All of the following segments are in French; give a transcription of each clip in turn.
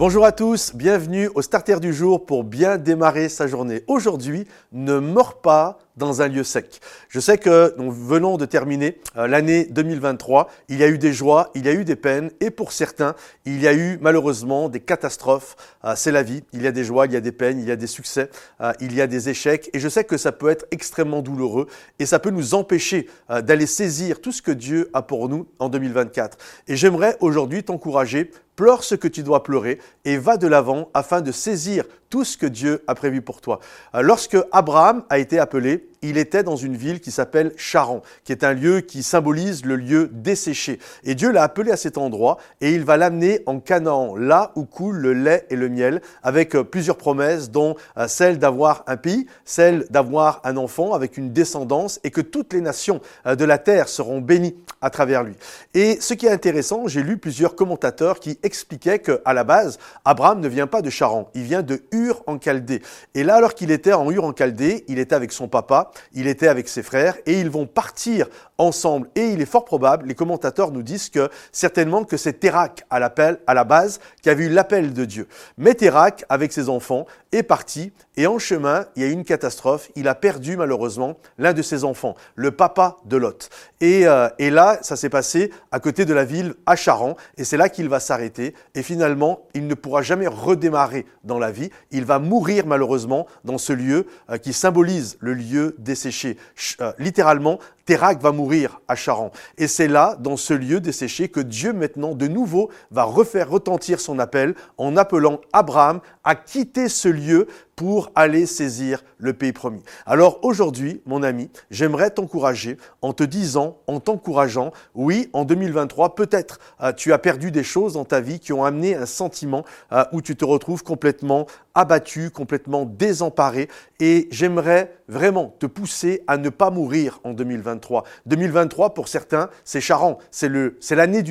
Bonjour à tous, bienvenue au Starter du jour pour bien démarrer sa journée. Aujourd'hui, ne mords pas dans un lieu sec. Je sais que nous venons de terminer euh, l'année 2023. Il y a eu des joies, il y a eu des peines et pour certains, il y a eu malheureusement des catastrophes. Euh, c'est la vie. Il y a des joies, il y a des peines, il y a des succès, euh, il y a des échecs et je sais que ça peut être extrêmement douloureux et ça peut nous empêcher d'aller saisir tout ce que Dieu a pour nous en 2024. Et j'aimerais aujourd'hui t'encourager pleure ce que tu dois pleurer et va de l'avant afin de saisir tout ce que Dieu a prévu pour toi. Euh, lorsque Abraham a été appelé, il était dans une ville qui s'appelle Charan, qui est un lieu qui symbolise le lieu desséché. Et Dieu l'a appelé à cet endroit et il va l'amener en Canaan, là où coule le lait et le miel, avec euh, plusieurs promesses, dont euh, celle d'avoir un pays, celle d'avoir un enfant avec une descendance et que toutes les nations de la terre seront bénies à travers lui. Et ce qui est intéressant, j'ai lu plusieurs commentateurs qui expliquaient qu'à la base, Abraham ne vient pas de Charan, il vient de Ur en Chaldée. Et là, alors qu'il était en Ur en Chaldée, il était avec son papa, il était avec ses frères, et ils vont partir ensemble. Et il est fort probable, les commentateurs nous disent que certainement que c'est Térac à, l'appel, à la base qui avait eu l'appel de Dieu. Mais Térac, avec ses enfants, est parti, et en chemin, il y a eu une catastrophe. Il a perdu malheureusement l'un de ses enfants, le papa de Lot. Et, euh, et là, ça s'est passé à côté de la ville à Charan, et c'est là qu'il va s'arrêter. Et finalement, il ne pourra jamais redémarrer dans la vie. Il va mourir malheureusement dans ce lieu euh, qui symbolise le lieu desséché. Euh, littéralement, Térac va mourir à Charan. Et c'est là, dans ce lieu desséché, que Dieu maintenant, de nouveau, va refaire retentir son appel en appelant Abraham à quitter ce lieu pour aller saisir le pays promis. Alors aujourd'hui, mon ami, j'aimerais t'encourager en te disant, en t'encourageant, oui, en 2023, peut-être euh, tu as perdu des choses dans ta vie qui ont amené un sentiment euh, où tu te retrouves complètement abattu, complètement désemparé. Et j'aimerais vraiment te pousser à ne pas mourir en 2023. 2023, pour certains, c'est charant. C'est l'année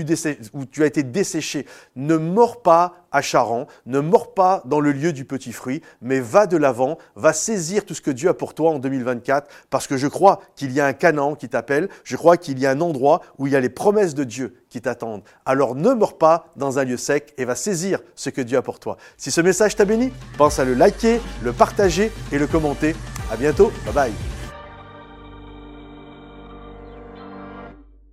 où tu as été desséché. Ne mords pas à Charan, ne mords pas dans le lieu du petit fruit, mais va de l'avant, va saisir tout ce que Dieu a pour toi en 2024, parce que je crois qu'il y a un Canaan qui t'appelle, je crois qu'il y a un endroit où il y a les promesses de Dieu qui t'attendent. Alors ne mords pas dans un lieu sec et va saisir ce que Dieu a pour toi. Si ce message t'a béni, pense à le liker, le partager et le commenter. À bientôt, bye bye.